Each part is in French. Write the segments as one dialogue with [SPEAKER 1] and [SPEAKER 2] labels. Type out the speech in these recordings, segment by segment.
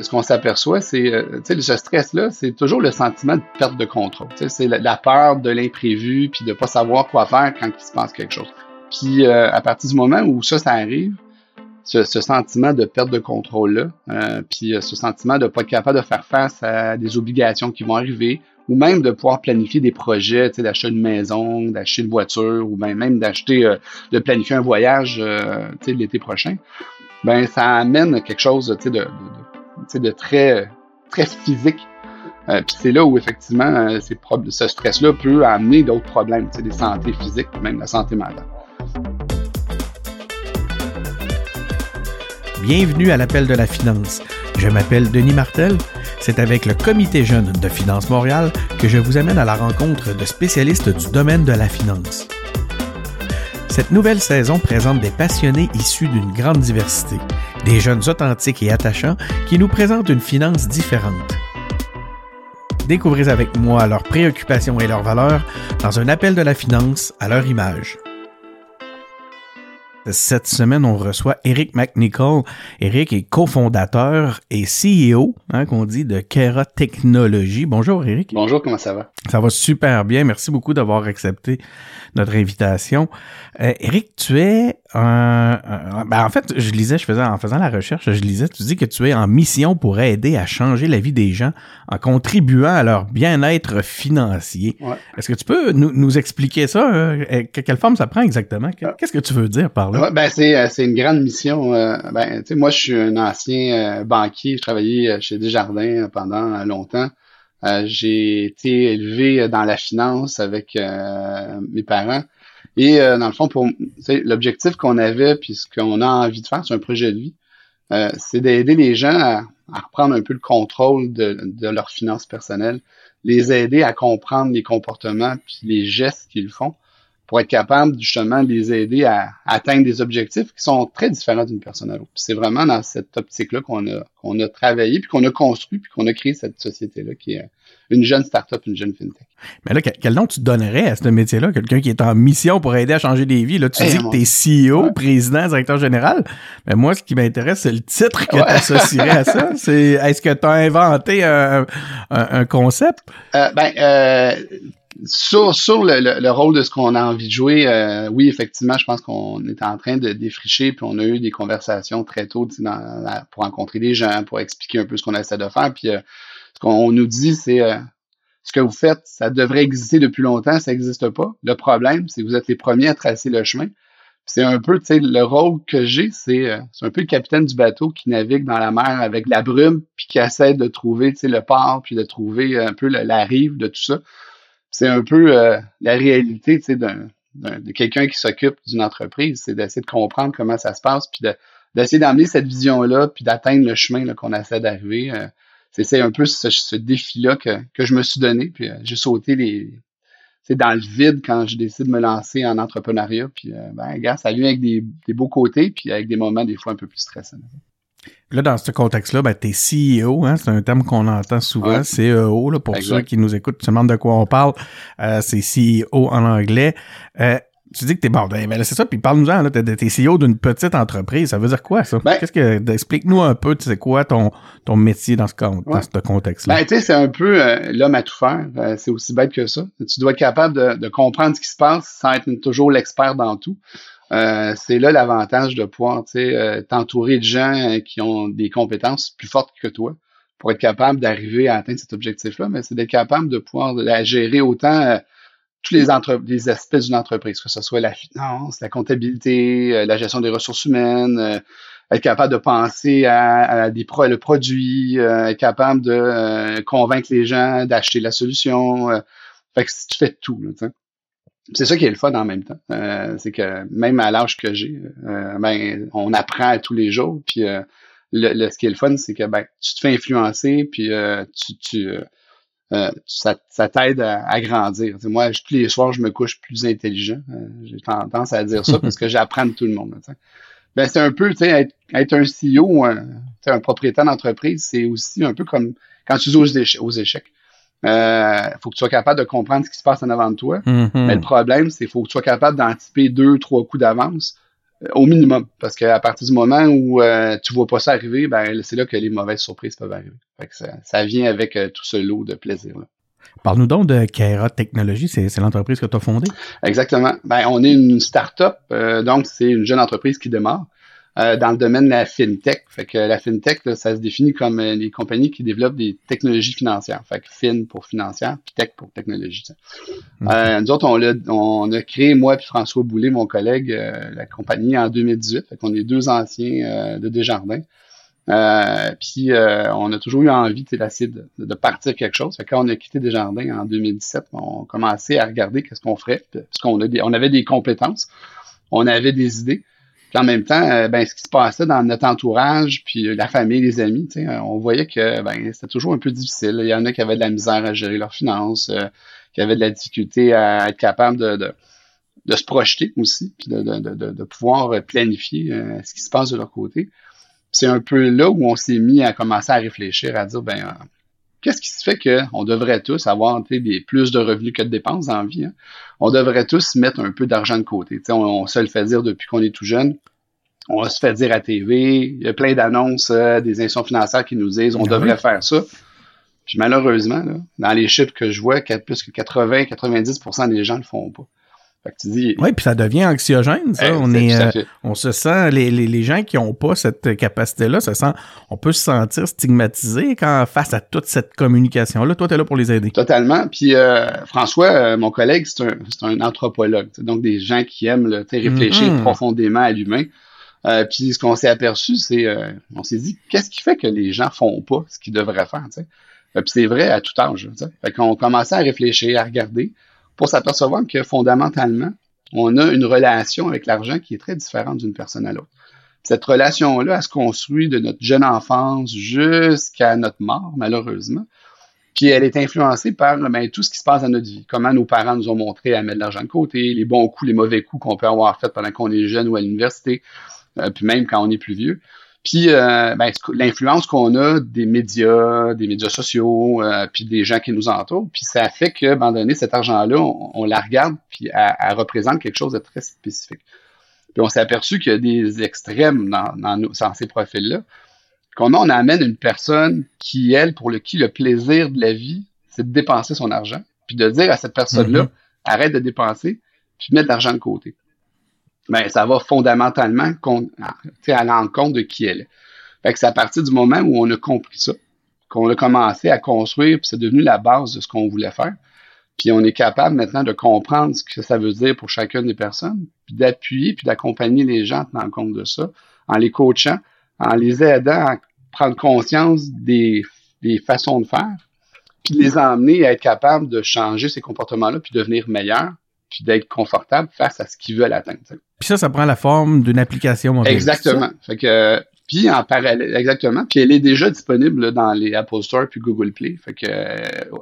[SPEAKER 1] ce qu'on s'aperçoit, c'est, euh, tu sais, ce stress-là, c'est toujours le sentiment de perte de contrôle. C'est la, peur de l'imprévu, puis de pas savoir quoi faire quand il se passe quelque chose. Puis euh, à partir du moment où ça, ça arrive, ce, sentiment de perte de contrôle-là, euh, puis ce sentiment de pas être capable de faire face à des obligations qui vont arriver, ou même de pouvoir planifier des projets, tu sais, d'acheter une maison, d'acheter une voiture, ou même, même d'acheter, de planifier un voyage, tu sais, l'été prochain, ben ça amène quelque chose, tu sais, de, de de très, très physique. Euh, puis c'est là où effectivement euh, ce stress-là peut amener d'autres problèmes, des santé physiques, même la santé mentale.
[SPEAKER 2] Bienvenue à l'appel de la finance. Je m'appelle Denis Martel. C'est avec le Comité jeune de Finance Montréal que je vous amène à la rencontre de spécialistes du domaine de la finance. Cette nouvelle saison présente des passionnés issus d'une grande diversité, des jeunes authentiques et attachants qui nous présentent une finance différente. Découvrez avec moi leurs préoccupations et leurs valeurs dans un appel de la finance à leur image. Cette semaine, on reçoit Eric McNichol. Eric est cofondateur et CEO, hein, qu'on dit, de Kera Technologies. Bonjour, Eric.
[SPEAKER 1] Bonjour, comment ça va?
[SPEAKER 2] Ça va super bien. Merci beaucoup d'avoir accepté notre invitation. Euh, Eric, tu es un, ben en fait, je lisais, je faisais en faisant la recherche, je lisais, tu dis que tu es en mission pour aider à changer la vie des gens en contribuant à leur bien-être financier. Est-ce que tu peux nous, nous expliquer ça? Euh, Quelle forme ça prend exactement? Ah. Qu'est-ce que tu veux dire par là?
[SPEAKER 1] Ben c'est euh, c'est une grande mission. Euh, ben tu sais, moi je suis un ancien banquier, je travaillais chez Desjardins pendant longtemps. J'ai été élevé dans la finance avec mes parents. Et euh, dans le fond, pour l'objectif qu'on avait, puis ce qu'on a envie de faire, c'est un projet de vie, euh, c'est d'aider les gens à, reprendre un peu le contrôle de, de leurs finances personnelles, les aider à comprendre les comportements puis les gestes qu'ils font pour être capable justement de les aider à, atteindre des objectifs qui sont très différents d'une personne à l'autre. C'est vraiment dans cette optique-là qu'on a, qu'on a travaillé, puis qu'on a construit, puis qu'on a créé cette société-là qui est une jeune start-up, une jeune fintech.
[SPEAKER 2] Mais là, quel nom tu donnerais à ce métier-là? Quelqu'un qui est en mission pour aider à changer des vies. Là, tu dis que tu es CEO, président, directeur général. Mais moi, ce qui m'intéresse, c'est le titre que tu associerais à ça. C'est est-ce que tu as inventé un, concept?
[SPEAKER 1] Euh, ben, euh, sur, sur le, rôle de ce qu'on a envie de jouer, euh, oui, effectivement, je pense qu'on est en train de défricher, puis on a eu des conversations très tôt pour rencontrer des gens, pour expliquer un peu ce qu'on essaie de faire. Puis euh, ce qu'on nous dit, c'est euh, ce que vous faites, ça devrait exister depuis longtemps, ça n'existe pas. Le problème, c'est que vous êtes les premiers à tracer le chemin. C'est un peu, tu sais, le rôle que j'ai, c'est un peu le capitaine du bateau qui navigue dans la mer avec la brume, puis qui essaie de trouver, tu sais, le port, puis de trouver un peu la rive de tout ça c'est un peu euh, la réalité d'un, de quelqu'un qui s'occupe d'une entreprise, c'est d'essayer de comprendre comment ça se passe, puis d'essayer d'amener cette vision-là, puis d'atteindre le chemin qu'on essaie d'arriver. Euh, c'est un peu ce, défi-là que, que, je me suis donné, puis euh, j'ai sauté les c'est dans le vide quand je décide de me lancer en entrepreneuriat. Puis, ben, gars, ça vient avec des, des, beaux côtés, puis avec des moments des fois un peu plus stressants.
[SPEAKER 2] Là, dans ce contexte-là, ben, t'es CEO, hein, c'est un terme qu'on entend souvent, CEO, là, pour ceux qui nous écoutent, tu demandes de quoi on parle, euh, c'est CEO en anglais. Euh, tu dis que t'es bon, ben, ben c'est ça, puis parle-nous-en, là, t'es, CEO d'une petite entreprise, ça veut dire quoi, ça? Ben Qu'est-ce que, explique-nous un peu, tu sais quoi, ton, ton métier dans ce, dans ce contexte-là?
[SPEAKER 1] Ben, tu sais, c'est un peu euh, l'homme à tout faire, c'est aussi bête que ça. Tu dois être capable de, de comprendre ce qui se passe sans être toujours l'expert dans tout. Euh, c'est là l'avantage de pouvoir euh, t'entourer de gens euh, qui ont des compétences plus fortes que toi pour être capable d'arriver à atteindre cet objectif-là, mais c'est d'être capable de pouvoir la gérer autant tous les, les aspects d'une entreprise, que ce soit la finance, la comptabilité, la gestion des ressources humaines, être capable de penser à, des pro le produit, être capable de convaincre les gens d'acheter la solution. fait que tu fais tout, là, c'est ça qui est le fun en même temps. Euh, c'est que même à l'âge que j'ai, euh, ben, on apprend tous les jours. Puis euh, le, ce qui est le fun, c'est que ben, tu te fais influencer, puis tu, tu ça, ça t'aide à, grandir. moi, tous les soirs, je me couche plus intelligent. j'ai tendance à dire ça parce que j'apprends de tout le monde. Ben, c'est un peu, tu sais, être, être, un CEO, un, un propriétaire d'entreprise, c'est aussi un peu comme quand tu joues aux échecs. Il euh, faut que tu sois capable de comprendre ce qui se passe en avant de toi. Mm-hmm. Mais le problème, c'est qu'il faut que tu sois capable d'anticiper deux, trois coups d'avance au minimum. Parce qu'à partir du moment où euh, tu vois pas ça arriver, ben c'est là que les mauvaises surprises peuvent arriver. Fait que ça, ça vient avec euh, tout ce lot de plaisir. là.
[SPEAKER 2] Parle-nous donc de Kaira Technologies, c'est, c'est l'entreprise que tu as fondée.
[SPEAKER 1] Exactement. Ben, on est une start-up, euh, donc c'est une jeune entreprise qui démarre. Euh, dans le domaine de la fintech. Fait que la fintech, là, ça se définit comme euh, les compagnies qui développent des technologies financières. Fait que fin pour financière, puis tech pour technologie. Euh, nous autres, on a, on a créé, moi puis François Boulet, mon collègue, la compagnie en 2018. Fait qu'on est deux anciens de Desjardins. puis on a toujours eu envie d'essayer de, de, partir quelque chose. Fait que quand on a quitté Desjardins en 2017, on a commencé à regarder qu'est-ce qu'on ferait. Parce qu'on a des, on avait des compétences, on avait des idées. En même temps, euh, ben, ce qui se passait dans notre entourage, puis euh, la famille, les amis, euh, on voyait que ben, c'était toujours un peu difficile. Il y en a qui avaient de la misère à gérer leurs finances, qui avaient de la difficulté à être capable de, de, de se projeter aussi, puis de, de, de pouvoir planifier ce qui se passe de leur côté. C'est un peu là où on s'est mis à commencer à réfléchir, à dire, ben, qu'est-ce qui se fait qu'on devrait tous avoir des, plus de revenus que de dépenses en vie? Hein? On devrait tous mettre un peu d'argent de côté. On, on, se le fait dire depuis qu'on est tout jeune. On se fait dire à TV. Il y a plein d'annonces euh, des institutions financières qui nous disent on ah devrait faire ça. Puis malheureusement, là, dans les chiffres que je vois, plus que 80-90% des gens ne le font pas.
[SPEAKER 2] Oui, puis ça devient anxiogène, ça. on est, euh, on se sent, les, les, les gens qui n'ont pas cette capacité-là, ça sent, on peut se sentir stigmatisé quand face à toute cette communication-là. Toi, tu es là pour les aider.
[SPEAKER 1] Totalement. Puis euh, François, euh, mon collègue, c'est un, un, anthropologue, donc des gens qui aiment là, réfléchir mm-hmm. profondément à l'humain. puis ce qu'on s'est aperçu, c'est, on s'est dit, qu'est-ce qui fait que les gens font pas ce qu'ils devraient faire, tu sais? Puis c'est vrai à tout âge. sais. Fait qu'on commençait à réfléchir, à regarder pour s'apercevoir que fondamentalement, on a une relation avec l'argent qui est très différente d'une personne à l'autre. Cette relation-là, elle se construit de notre jeune enfance jusqu'à notre mort, malheureusement. Puis elle est influencée par ben, tout ce qui se passe dans notre vie. Comment nos parents nous ont montré à mettre de l'argent de côté, les bons coups, les mauvais coups qu'on peut avoir fait pendant qu'on est jeune ou à l'université, euh, puis même quand on est plus vieux. Puis euh, ben, l'influence qu'on a des médias, des médias sociaux, euh, puis des gens qui nous entourent, puis ça fait que, à un moment donné, cet argent-là, on, la regarde, puis elle, représente quelque chose de très spécifique. Puis on s'est aperçu qu'il y a des extrêmes dans, dans, dans ces profils-là. Qu'on on amène une personne qui, elle, pour le qui le plaisir de la vie, c'est de dépenser son argent, puis de dire à cette personne-là, mm-hmm. arrête de dépenser, puis mets de l'argent de côté ben, ça va fondamentalement à l'encontre de qui elle est. Que c'est à partir du moment où on a compris ça, qu'on a commencé à construire, puis c'est devenu la base de ce qu'on voulait faire. Puis on est capable maintenant de comprendre ce que ça veut dire pour chacune des personnes, puis d'appuyer, puis d'accompagner les gens dans le compte de ça, en les coachant, en les aidant à prendre conscience des, des façons de faire, puis les emmener à être capables de changer ces comportements-là, puis devenir meilleurs, puis d'être confortable face à ce qu'ils veulent atteindre.
[SPEAKER 2] Puis ça, ça prend la forme d'une application mobile.
[SPEAKER 1] Exactement. Fait que puis en parallèle, exactement. Puis elle est déjà disponible dans les Apple Store puis Google Play. Fait que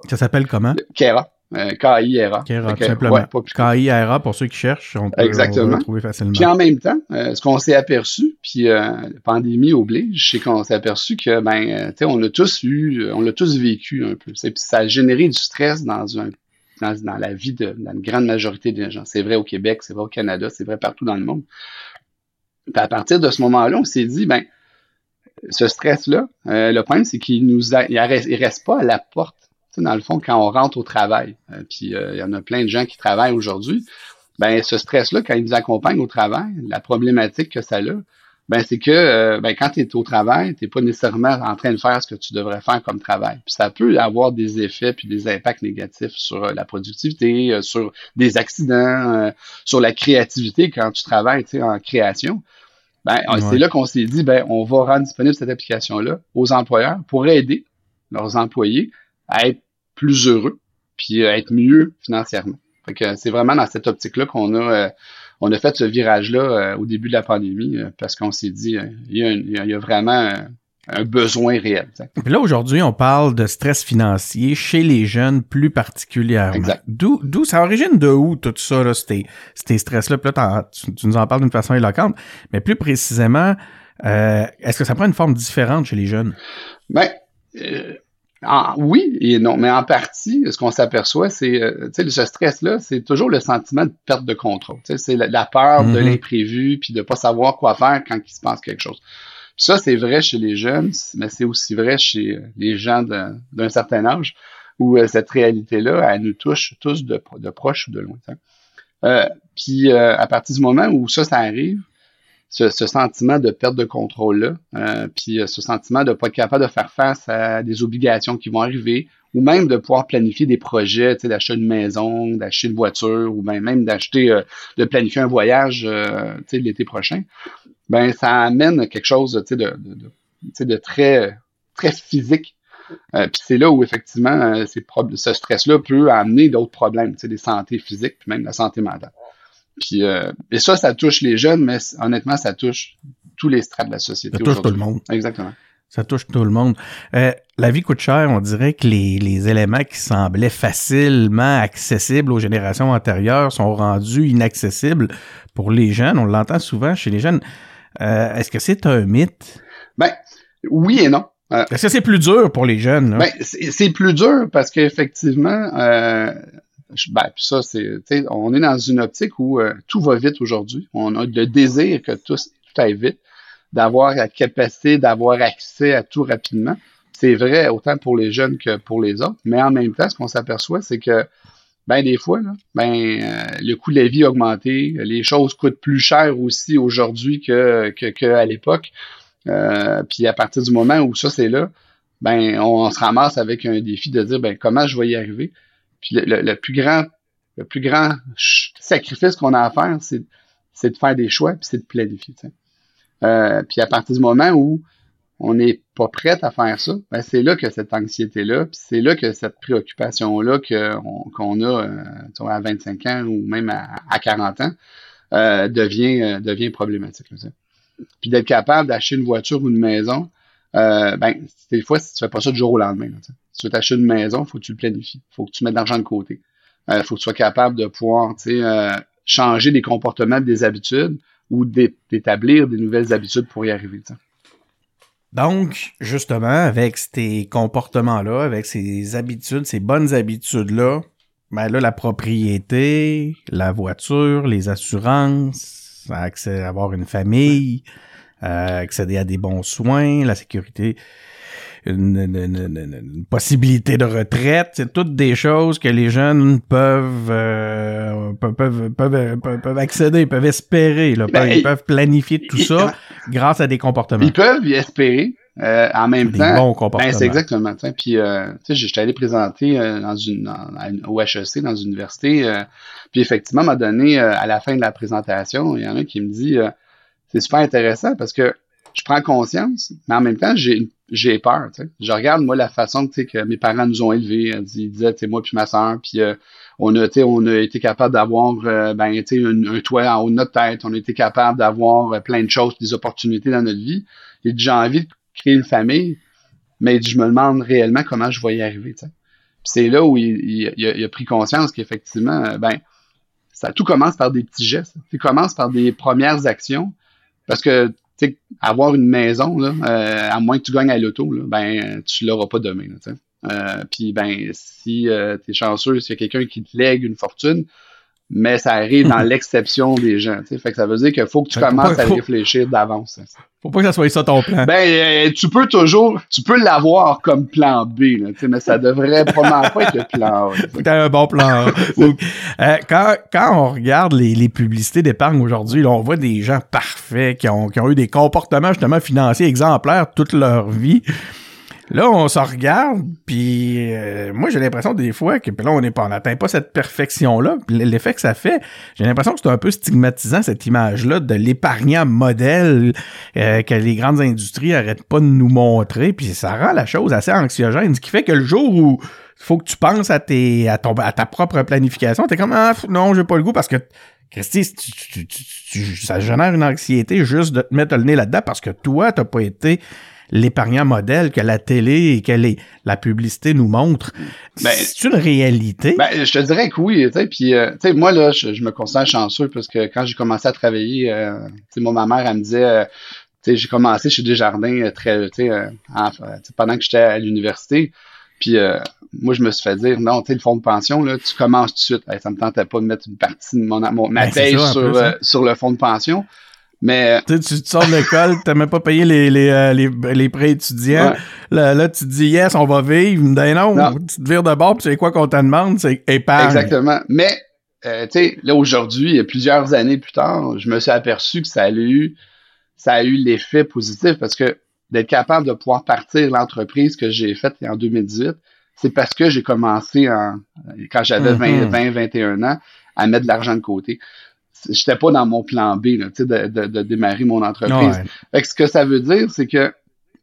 [SPEAKER 2] ça s'appelle comment?
[SPEAKER 1] Kera. Euh, K-I-R-A.
[SPEAKER 2] Kera, tout simplement. K-I-R-A pour ceux qui cherchent, on peut,
[SPEAKER 1] Exactement.
[SPEAKER 2] trouver facilement.
[SPEAKER 1] Puis en même temps, euh, ce qu'on s'est aperçu, puis euh, la pandémie oblige, c'est qu'on s'est aperçu que ben, tu sais, on a tous eu, on l'a tous vécu un peu. Puis ça a généré du stress dans un dans, la vie de la grande majorité des gens. C'est vrai au Québec, c'est vrai au Canada, c'est vrai partout dans le monde. à partir de ce moment-là, on s'est dit, ben, ce stress-là, euh, le problème, c'est qu'il nous il, reste, pas à la porte. dans le fond, quand on rentre au travail, euh, puis euh, il y en a plein de gens qui travaillent aujourd'hui, ben ce stress-là, quand il nous accompagne au travail, la problématique que ça a, ben c'est que euh, ben, quand tu es au travail, tu n'es pas nécessairement en train de faire ce que tu devrais faire comme travail. Puis ça peut avoir des effets puis des impacts négatifs sur euh, la productivité, euh, sur des accidents, sur la créativité quand tu travailles en création. Ben, c'est là qu'on s'est dit, ben, on va rendre disponible cette application-là aux employeurs pour aider leurs employés à être plus heureux puis à être mieux financièrement. Fait que c'est vraiment dans cette optique-là qu'on a on a fait ce virage-là euh, au début de la pandémie euh, parce qu'on s'est dit, euh, il y, a, vraiment un besoin réel.
[SPEAKER 2] là, aujourd'hui, on parle de stress financier chez les jeunes plus particulièrement. D'où, d'où, ça origine de où tout ça, là, ces, stress-là? tu, nous en parles d'une façon éloquente, mais plus précisément, est-ce que ça prend une forme différente chez les jeunes?
[SPEAKER 1] Ben, oui et non, mais en partie, ce qu'on s'aperçoit, c'est, euh, tu sais, ce stress-là, c'est toujours le sentiment de perte de contrôle. Tu sais, c'est la, peur de mm-hmm. l'imprévu, puis de pas savoir quoi faire quand il se passe quelque chose. ça, c'est vrai chez les jeunes, mais c'est aussi vrai chez euh, les gens d'un certain âge, où euh, cette réalité-là, elle nous touche tous de, de proche ou de loin. Euh, puis à partir du moment où ça, ça arrive, ce, sentiment de perte de contrôle-là, euh, puis euh, ce sentiment de ne pas être capable de faire face à des obligations qui vont arriver, ou même de pouvoir planifier des projets, tu sais, d'acheter une maison, d'acheter une voiture, ou même, même d'acheter, euh, de planifier un voyage, tu sais, l'été prochain, ben ça amène quelque chose, tu sais, de, de, de très, très physique. puis c'est là où effectivement, ce stress-là peut amener d'autres problèmes, des santé physiques, puis même la santé mentale. Puis, euh, et ça, ça touche les jeunes, mais honnêtement, ça touche tous les strates de la société.
[SPEAKER 2] Ça touche tout le monde.
[SPEAKER 1] Exactement.
[SPEAKER 2] Ça touche tout le monde. Euh, la vie coûte cher. On dirait que les, les, éléments qui semblaient facilement accessibles aux générations antérieures sont rendus inaccessibles pour les jeunes. On l'entend souvent chez les jeunes. Euh, Est-ce que c'est un mythe?
[SPEAKER 1] Ben, oui et non.
[SPEAKER 2] Euh, Est-ce que c'est plus dur pour les jeunes?
[SPEAKER 1] Ben, c'est plus dur parce qu'effectivement, euh, ben, puis ça, c'est, on est dans une optique où euh, tout va vite aujourd'hui. On a le désir que tout, tout aille vite, d'avoir la capacité d'avoir accès à tout rapidement. C'est vrai autant pour les jeunes que pour les autres, mais en même temps, ce qu'on s'aperçoit, c'est que ben des fois, ben euh, le coût de la vie a augmenté, les choses coûtent plus cher aussi aujourd'hui que, que, que, à l'époque. Euh, puis à partir du moment où ça c'est là, ben on, se ramasse avec un défi de dire ben comment je vais y arriver? Puis le, plus grand, le plus grand sacrifice qu'on a à faire, c'est, de faire des choix, puis c'est de planifier. Euh, puis à partir du moment où on n'est pas prêt à faire ça, ben c'est là que cette anxiété-là, puis c'est là que cette préoccupation-là qu'on a euh, à 25 ans ou même à, 40 ans euh, devient, euh, devient problématique. Puis d'être capable d'acheter une voiture ou une maison, euh, ben, des fois, si tu fais pas ça du jour au lendemain, si tu veux t'acheter une maison, faut que tu le planifies. faut que tu mettes de l'argent de côté. Il euh, faut que tu sois capable de pouvoir euh, changer des comportements, des habitudes ou d'établir des nouvelles habitudes pour y arriver.
[SPEAKER 2] Donc, justement, avec ces comportements-là, avec ces habitudes, ces bonnes habitudes-là, ben là, la propriété, la voiture, les assurances, accès, avoir une famille, euh, accéder à des bons soins, la sécurité, une, possibilité de retraite, c'est toutes des choses que les jeunes peuvent euh, peuvent, peuvent, peuvent, accéder, peuvent espérer, là, ben, ils peuvent planifier tout ça grâce à des comportements.
[SPEAKER 1] Ils peuvent y espérer. Euh, en même des temps, bons ben, comportements. c'est exactement. Puis, euh, tu sais, j'étais allé présenter dans une, au HEC, dans une université. puis, effectivement, m'a donné à la fin de la présentation, il y en a qui me dit c'est super intéressant parce que je prends conscience, mais en même temps, j'ai j'ai peur. sais. Je regarde, moi, la façon que mes parents nous ont élevés. Ils disaient, moi puis ma soeur, puis euh, on, a, on a été capable d'avoir euh, ben, un, un toit en haut de notre tête. On a été capable d'avoir euh, plein de choses, des opportunités dans notre vie. Et j'ai envie de créer une famille, mais je me demande réellement comment je vais y arriver. C'est là où il, il, a, pris conscience qu'effectivement, ben, ça tout commence par des petits gestes. Ça commence par des premières actions parce que, sais, avoir une maison, là, euh, à moins que tu gagnes à l'auto, ben, tu l'auras pas demain. euh, Puis, ben, si euh, tu es chanceux, s'il y a quelqu'un qui te lègue une fortune, mais ça arrive dans l'exception des gens. Fait que ça veut dire qu'il faut que tu commences à réfléchir d'avance.
[SPEAKER 2] Faut pas que ça soit ça ton plan.
[SPEAKER 1] Ben, euh, tu peux toujours, tu peux l'avoir comme plan B, là, mais ça devrait probablement pas être le plan A.
[SPEAKER 2] Faut que un bon plan euh, quand, quand on regarde les, les publicités d'épargne aujourd'hui, on voit des gens parfaits qui ont, qui ont eu des comportements justement financiers exemplaires toute leur vie. Là, on s'en regarde, puis euh, moi, j'ai l'impression des fois que là, on n'est pas, n'atteint pas cette perfection-là. L'effet que ça fait, j'ai l'impression que c'est un peu stigmatisant, cette image-là de l'épargnant modèle euh, que les grandes industries arrêtent pas de nous montrer, puis ça rend la chose assez anxiogène, ce qui fait que le jour où il faut que tu penses à, tes, à, ton, à ta propre planification, t'es comme, ah, non, j'ai pas le goût parce que Christy, ça génère une anxiété juste de te mettre le nez là-dedans parce que toi, t'as pas été l'épargnant modèle que la télé et que les, la publicité nous montre. Ben, c'est une réalité?
[SPEAKER 1] Ben, je te dirais que oui. Puis, euh, moi, là, je, me considère chanceux parce que quand j'ai commencé à travailler, euh, moi, ma mère, elle me disait... Euh, j'ai commencé chez Desjardins très, euh, pendant que j'étais à l'université. Puis euh, moi, je me suis fait dire, non, tu sais, le fonds de pension, là, tu commences tout de suite. Ça ça me tentait pas de mettre une partie de mon, mon ma
[SPEAKER 2] Ben,
[SPEAKER 1] paye
[SPEAKER 2] ça,
[SPEAKER 1] sur, euh, sur le fonds de pension. Mais
[SPEAKER 2] Tu sais, tu sors de l'école, t'as même pas payé les, les, euh, les, les prêts étudiants.
[SPEAKER 1] Ouais.
[SPEAKER 2] Là, là, tu te dis, yes, on va vivre. Ben non,
[SPEAKER 1] Non.
[SPEAKER 2] tu te vires de bord, puis c'est quoi qu'on te demande? C'est épargne.
[SPEAKER 1] Exactement. Mais, euh, tu sais, là, aujourd'hui, plusieurs années plus tard, je me suis aperçu que ça a eu, ça a eu l'effet positif parce que d'être capable de pouvoir partir l'entreprise que j'ai faite en 2018, c'est parce que j'ai commencé en, quand j'avais 20,
[SPEAKER 2] Mhm.
[SPEAKER 1] 20, 21 ans à mettre de l'argent de côté. J'étais pas dans mon plan B, là, tu sais, de, de, de démarrer mon entreprise.
[SPEAKER 2] Ouais.
[SPEAKER 1] Fait que ce que ça veut dire, c'est que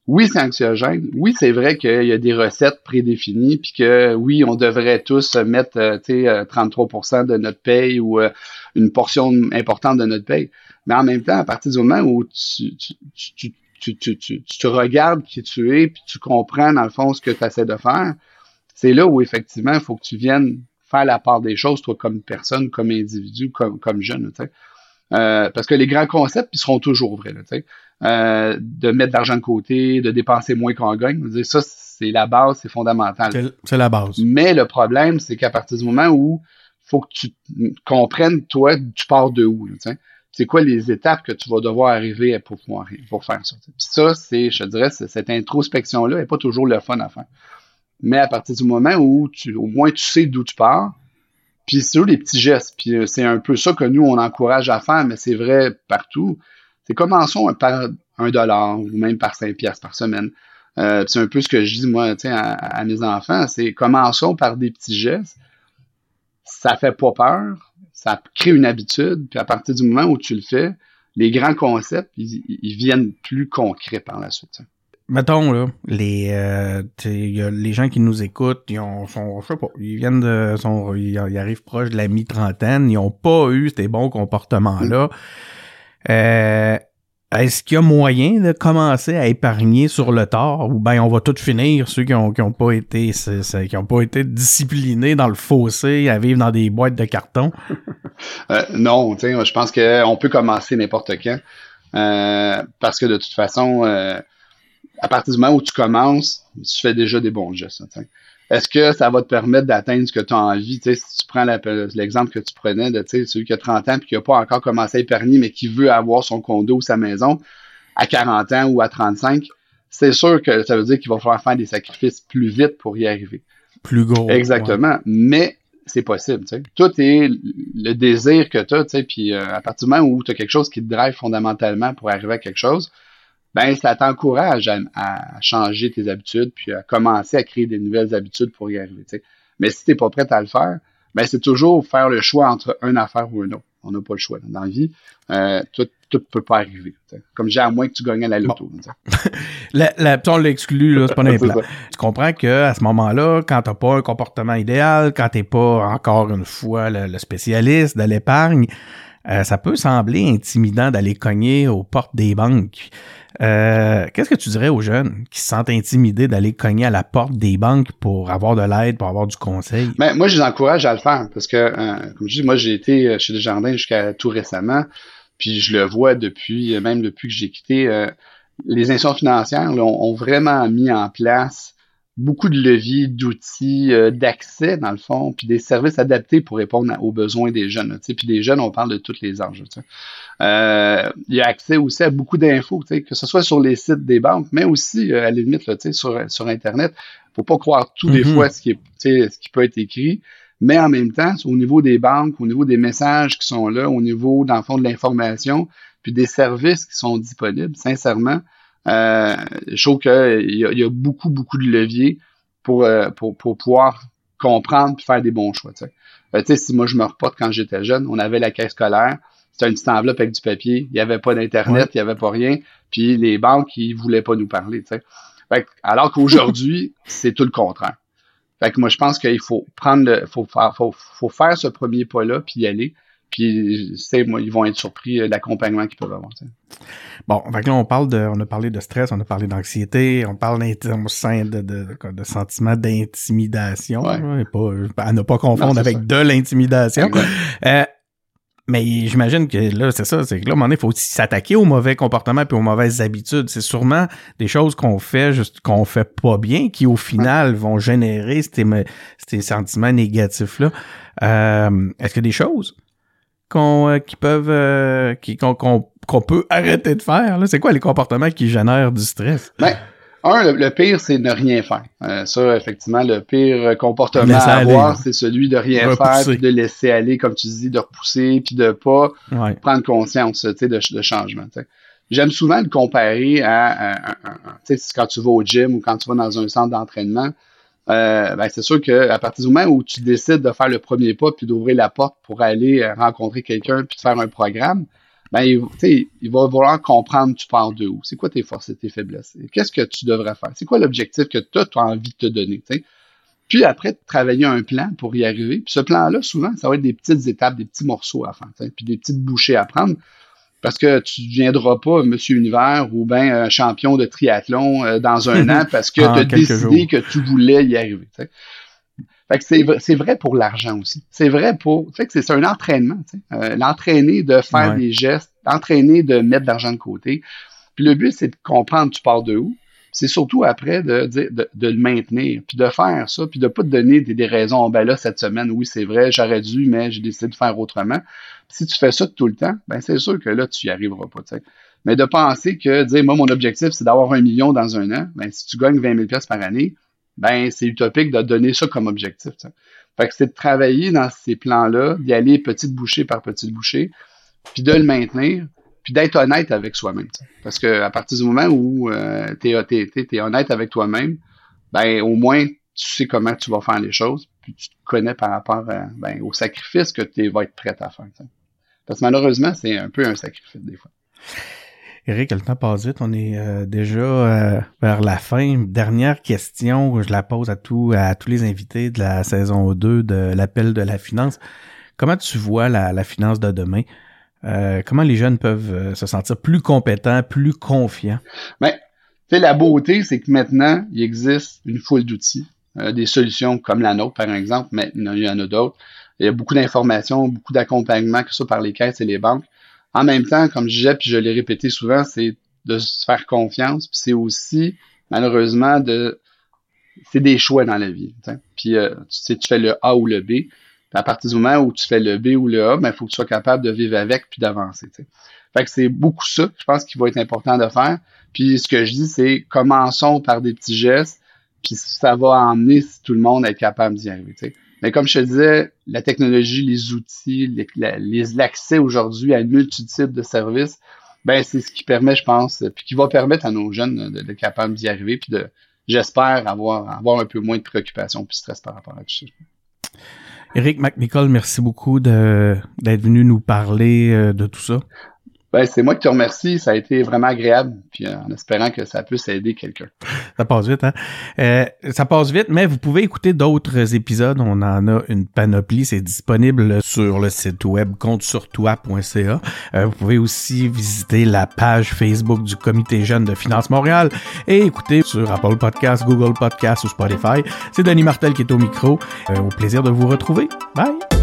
[SPEAKER 1] oui, c'est anxiogène. Oui, c'est vrai qu'il y a des recettes prédéfinies, puis que oui, on devrait tous mettre euh, tu sais, euh, 33 de notre paye ou euh, une portion importante de notre paye. Mais en même temps, à partir du moment où tu, tu, tu, tu, tu, tu, tu- tu te regardes qui tu es, puis tu comprends dans le fond ce que tu essaies de faire, c'est là où effectivement, il faut que tu viennes faire la part des choses, toi, comme personne, comme individu, comme, comme jeune. tu sais. Euh, parce que les grands concepts, ils seront toujours vrais. Là, tu sais. Euh, de mettre de l'argent de côté, de dépenser moins qu'on gagne. Dire, Ça, c'est la base, c'est fondamental.
[SPEAKER 2] C'est- la base.
[SPEAKER 1] Mais le problème, c'est qu'à partir du moment où faut que tu comprennes, toi, tu pars de où. là, tu sais. C'est quoi les étapes que tu vas devoir arriver pour pour faire ça. Puis ça, c'est, je te dirais, cette introspection-là n'est pas toujours le fun à faire. Mais à partir du moment où tu, au moins tu sais d'où tu pars, puis c'est les petits gestes. Puis euh, c'est un peu ça que nous, on encourage à faire, mais c'est vrai partout. C'est commençons par un dollar ou même par cinq piastres par semaine. Euh, c'est un peu ce que je dis, moi, à, à mes enfants. C'est commençons par des petits gestes. Ça fait pas peur. Ça crée une habitude. Puis à partir du moment où tu le fais, les grands concepts, ils, viennent plus concrets par la suite.
[SPEAKER 2] Mettons, là, les, euh, les gens qui nous écoutent, ils ont, sont, je sais pas, ils viennent de, ils, arrivent proche de la mi-trentaine, ils ont pas eu ces bons comportements-là. Euh, est-ce qu'il y a moyen de commencer à épargner sur le tard? Ou ben on va tout finir ceux qui ont, qui ont pas été qui ont pas été disciplinés dans le fossé à vivre dans des boîtes de carton?
[SPEAKER 1] Euh, non, tu sais, je pense qu'on peut commencer n'importe quand. Euh, parce que de toute façon, euh, à partir du moment où tu commences, tu fais déjà des bons gestes. Est-ce que ça va te permettre d'atteindre ce que tu as envie? Tu sais, si tu prends l'exemple que tu prenais de celui qui a 30 ans et qui n'a pas encore commencé à épargner, mais qui veut avoir son condo ou sa maison à 40 ans ou à 35, c'est sûr que ça veut dire qu'il va falloir faire des sacrifices plus vite pour y arriver.
[SPEAKER 2] Plus gros. ouais.
[SPEAKER 1] Exactement. Mais c'est possible. Tout est le désir que tu as, tu sais, puis euh, à partir du moment où tu as quelque chose qui te drive fondamentalement pour arriver à quelque chose, ben ça t'encourage à, à changer tes habitudes, puis à commencer à créer des nouvelles habitudes pour y arriver. Mais si tu n'es pas prêt à le faire, ben c'est toujours faire le choix entre une affaire ou une autre. On n'a pas le choix. Dans la vie, euh, tout ne peut pas arriver. tu sais. Comme j'ai à moins que tu gagnes à la loto.
[SPEAKER 2] La, la, on l'exclut, c'est pas. Tu comprends que à ce moment-là, quand t'as pas un comportement idéal, quand t'es pas encore une fois le, le spécialiste de l'épargne, euh, ça peut sembler intimidant d'aller cogner aux portes des banques. Euh, Qu'est-ce que tu dirais aux jeunes qui se sentent intimidés d'aller cogner à la porte des banques pour avoir de l'aide, pour avoir du conseil?
[SPEAKER 1] Ben, moi, je les encourage à le faire parce que, euh, comme je dis, moi, j'ai été chez Desjardins jusqu'à tout récemment, puis je le vois depuis, même depuis que j'ai quitté, euh, les institutions financières là, ont vraiment mis en place beaucoup de leviers, d'outils, euh, d'accès, dans le fond, puis des services adaptés pour répondre à- aux besoins des jeunes. là, tu sais. Puis des jeunes, on parle de tous les sais. Euh, il y a accès aussi à beaucoup d'infos, tu sais, que ce soit sur les sites des banques, mais aussi, euh, à la limite, là, tu sais, sur, sur Internet. faut pas croire tout des
[SPEAKER 2] Mhm.
[SPEAKER 1] fois ce qui, est, tu sais, ce qui peut être écrit, mais en même temps, au niveau des banques, au niveau des messages qui sont là, au niveau, dans le fond, de l'information, puis des services qui sont disponibles, sincèrement, euh, je trouve qu'il y, y a beaucoup, beaucoup de leviers pour, euh, pour, pour pouvoir comprendre puis faire des bons choix. Tu sais, Euh, tu sais, si moi je me reporte quand j'étais jeune, on avait la caisse scolaire, c'était une petite enveloppe avec du papier, il n'y avait pas d'Internet, il n'y avait pas rien, puis les banques, ils voulaient pas nous parler. Tu sais. Alors qu'aujourd'hui, c'est tout le contraire. Fait que moi, je pense qu'il faut prendre le, faut faire, faut, faut faire ce premier pas-là, puis y aller. Puis, tu sais, moi, ils vont être surpris euh, de l'accompagnement qu'ils peuvent avoir. tu sais.
[SPEAKER 2] Bon, fait que là, on parle de, on a parlé de stress, on a parlé d'anxiété, on parle on de, de, de, de sentiments d'intimidation,
[SPEAKER 1] Ouais.
[SPEAKER 2] pas, à ne pas confondre
[SPEAKER 1] Non,
[SPEAKER 2] avec
[SPEAKER 1] ça.
[SPEAKER 2] de l'intimidation. Euh, Mais j'imagine que là, c'est ça, c'est que là, à un moment donné, il faut aussi s'attaquer aux mauvais comportements puis aux mauvaises habitudes. C'est sûrement des choses qu'on fait juste qu'on fait pas bien qui, au final, vont générer ces, ces sentiments négatifs-là. Euh, est-ce qu'il y a des choses qu'on euh, qui peuvent euh, qu'on peut arrêter de faire? C'est quoi les comportements qui génèrent du stress?
[SPEAKER 1] Ben, un, le, pire, c'est ne rien faire. Euh, ça, effectivement, le pire comportement à avoir, c'est celui de rien faire, puis de laisser aller, comme tu dis, de repousser, puis de pas prendre conscience de, de changement. J'aime souvent le comparer à, quand tu vas au gym ou quand tu vas dans un centre d'entraînement. Euh, ben c'est sûr qu'à partir du moment où tu décides de faire le premier pas puis d'ouvrir la porte pour aller rencontrer quelqu'un puis de faire un programme, ben, il, il va vouloir comprendre tu pars de où. C'est quoi tes forces et tes faiblesses? Qu'est-ce que tu devrais faire? C'est quoi l'objectif que toi, tu as envie de te donner? Puis après, travailler un plan pour y arriver. Puis ce plan-là, souvent, ça va être des petites étapes, des petits morceaux à faire, puis des petites bouchées à prendre. Parce que tu ne deviendras pas Monsieur Univers ou bien un champion de triathlon euh, dans un an parce que tu as décidé que tu voulais y arriver. Fait que c'est vrai pour l'argent aussi. C'est vrai pour. Fait que c'est un entraînement. Euh, l'entraîner de faire des gestes, l'entraîner de mettre de l'argent de côté. Puis le but, c'est de comprendre tu pars de où. C'est surtout après de, de, de, le maintenir, puis de faire ça, puis de pas te donner des, des raisons. Ben là, cette semaine, oui, c'est vrai, j'aurais dû, mais j'ai décidé de faire autrement. Si tu fais ça tout le temps, ben c'est sûr que là, tu y arriveras pas. Mais de penser que, dire, moi, mon objectif, c'est d'avoir un million dans un an, ben si tu gagnes 20 000 par année, ben c'est utopique de donner ça comme objectif. Fait que c'est de travailler dans ces plans-là, d'y aller petite bouchée par petite bouchée, puis de le maintenir, puis d'être honnête avec soi-même. Parce que à partir du moment où euh, tu es, honnête avec toi-même, ben au moins tu sais comment tu vas faire les choses, puis tu te connais par rapport ben, au sacrifice que tu vas être prêt à faire. Parce que malheureusement, c'est un peu un sacrifice des fois.
[SPEAKER 2] Eric, le temps passe vite. On est euh, déjà euh, vers la fin. Dernière question, je la pose à, tous à tous les invités de la saison 2 de l'appel de la finance. Comment tu vois la, finance de demain? Euh, comment les jeunes peuvent se sentir plus compétents, plus confiants?
[SPEAKER 1] Ben, la beauté, c'est que maintenant, il existe une foule d'outils, des solutions comme la nôtre, par exemple, mais il y en a d'autres. Il y a beaucoup d'informations, beaucoup d'accompagnement, que ce soit par les caisses et les banques. En même temps, comme je disais, puis je l'ai répété souvent, c'est de se faire confiance. Puis c'est aussi, malheureusement, de c'est des choix dans la vie. Puis euh, tu sais, tu fais le A ou le B. Puis à partir du moment où tu fais le B ou le A, il ben, faut que tu sois capable de vivre avec puis d'avancer. Fait que c'est beaucoup ça, je pense, qu'il va être important de faire. Puis ce que je dis, c'est commençons par des petits gestes, puis ça va emmener tout le monde être capable d'y arriver. Mais comme je te disais, la technologie, les outils, l'accès aujourd'hui à une multitude de services, ben c'est ce qui permet, je pense, puis qui va permettre à nos jeunes d'être capables d'y arriver, puis de, j'espère, avoir, avoir un peu moins de préoccupations puis stress par rapport à tout ça.
[SPEAKER 2] Eric McNichol, merci beaucoup d'être venu nous parler euh, de tout ça.
[SPEAKER 1] Ben, c'est moi qui te remercie. Ça a été vraiment agréable. Puis euh, en espérant que ça puisse aider quelqu'un.
[SPEAKER 2] Ça passe vite, hein? Euh, ça passe vite, mais vous pouvez écouter d'autres épisodes. On en a une panoplie. C'est disponible sur le site web comptesurtoi.ca. Euh, vous pouvez aussi visiter la page Facebook du Comité Jeune de Finance Montréal et écouter sur Apple Podcasts, Google Podcasts ou Spotify. C'est Denis Martel qui est au micro. au plaisir de vous retrouver. Bye!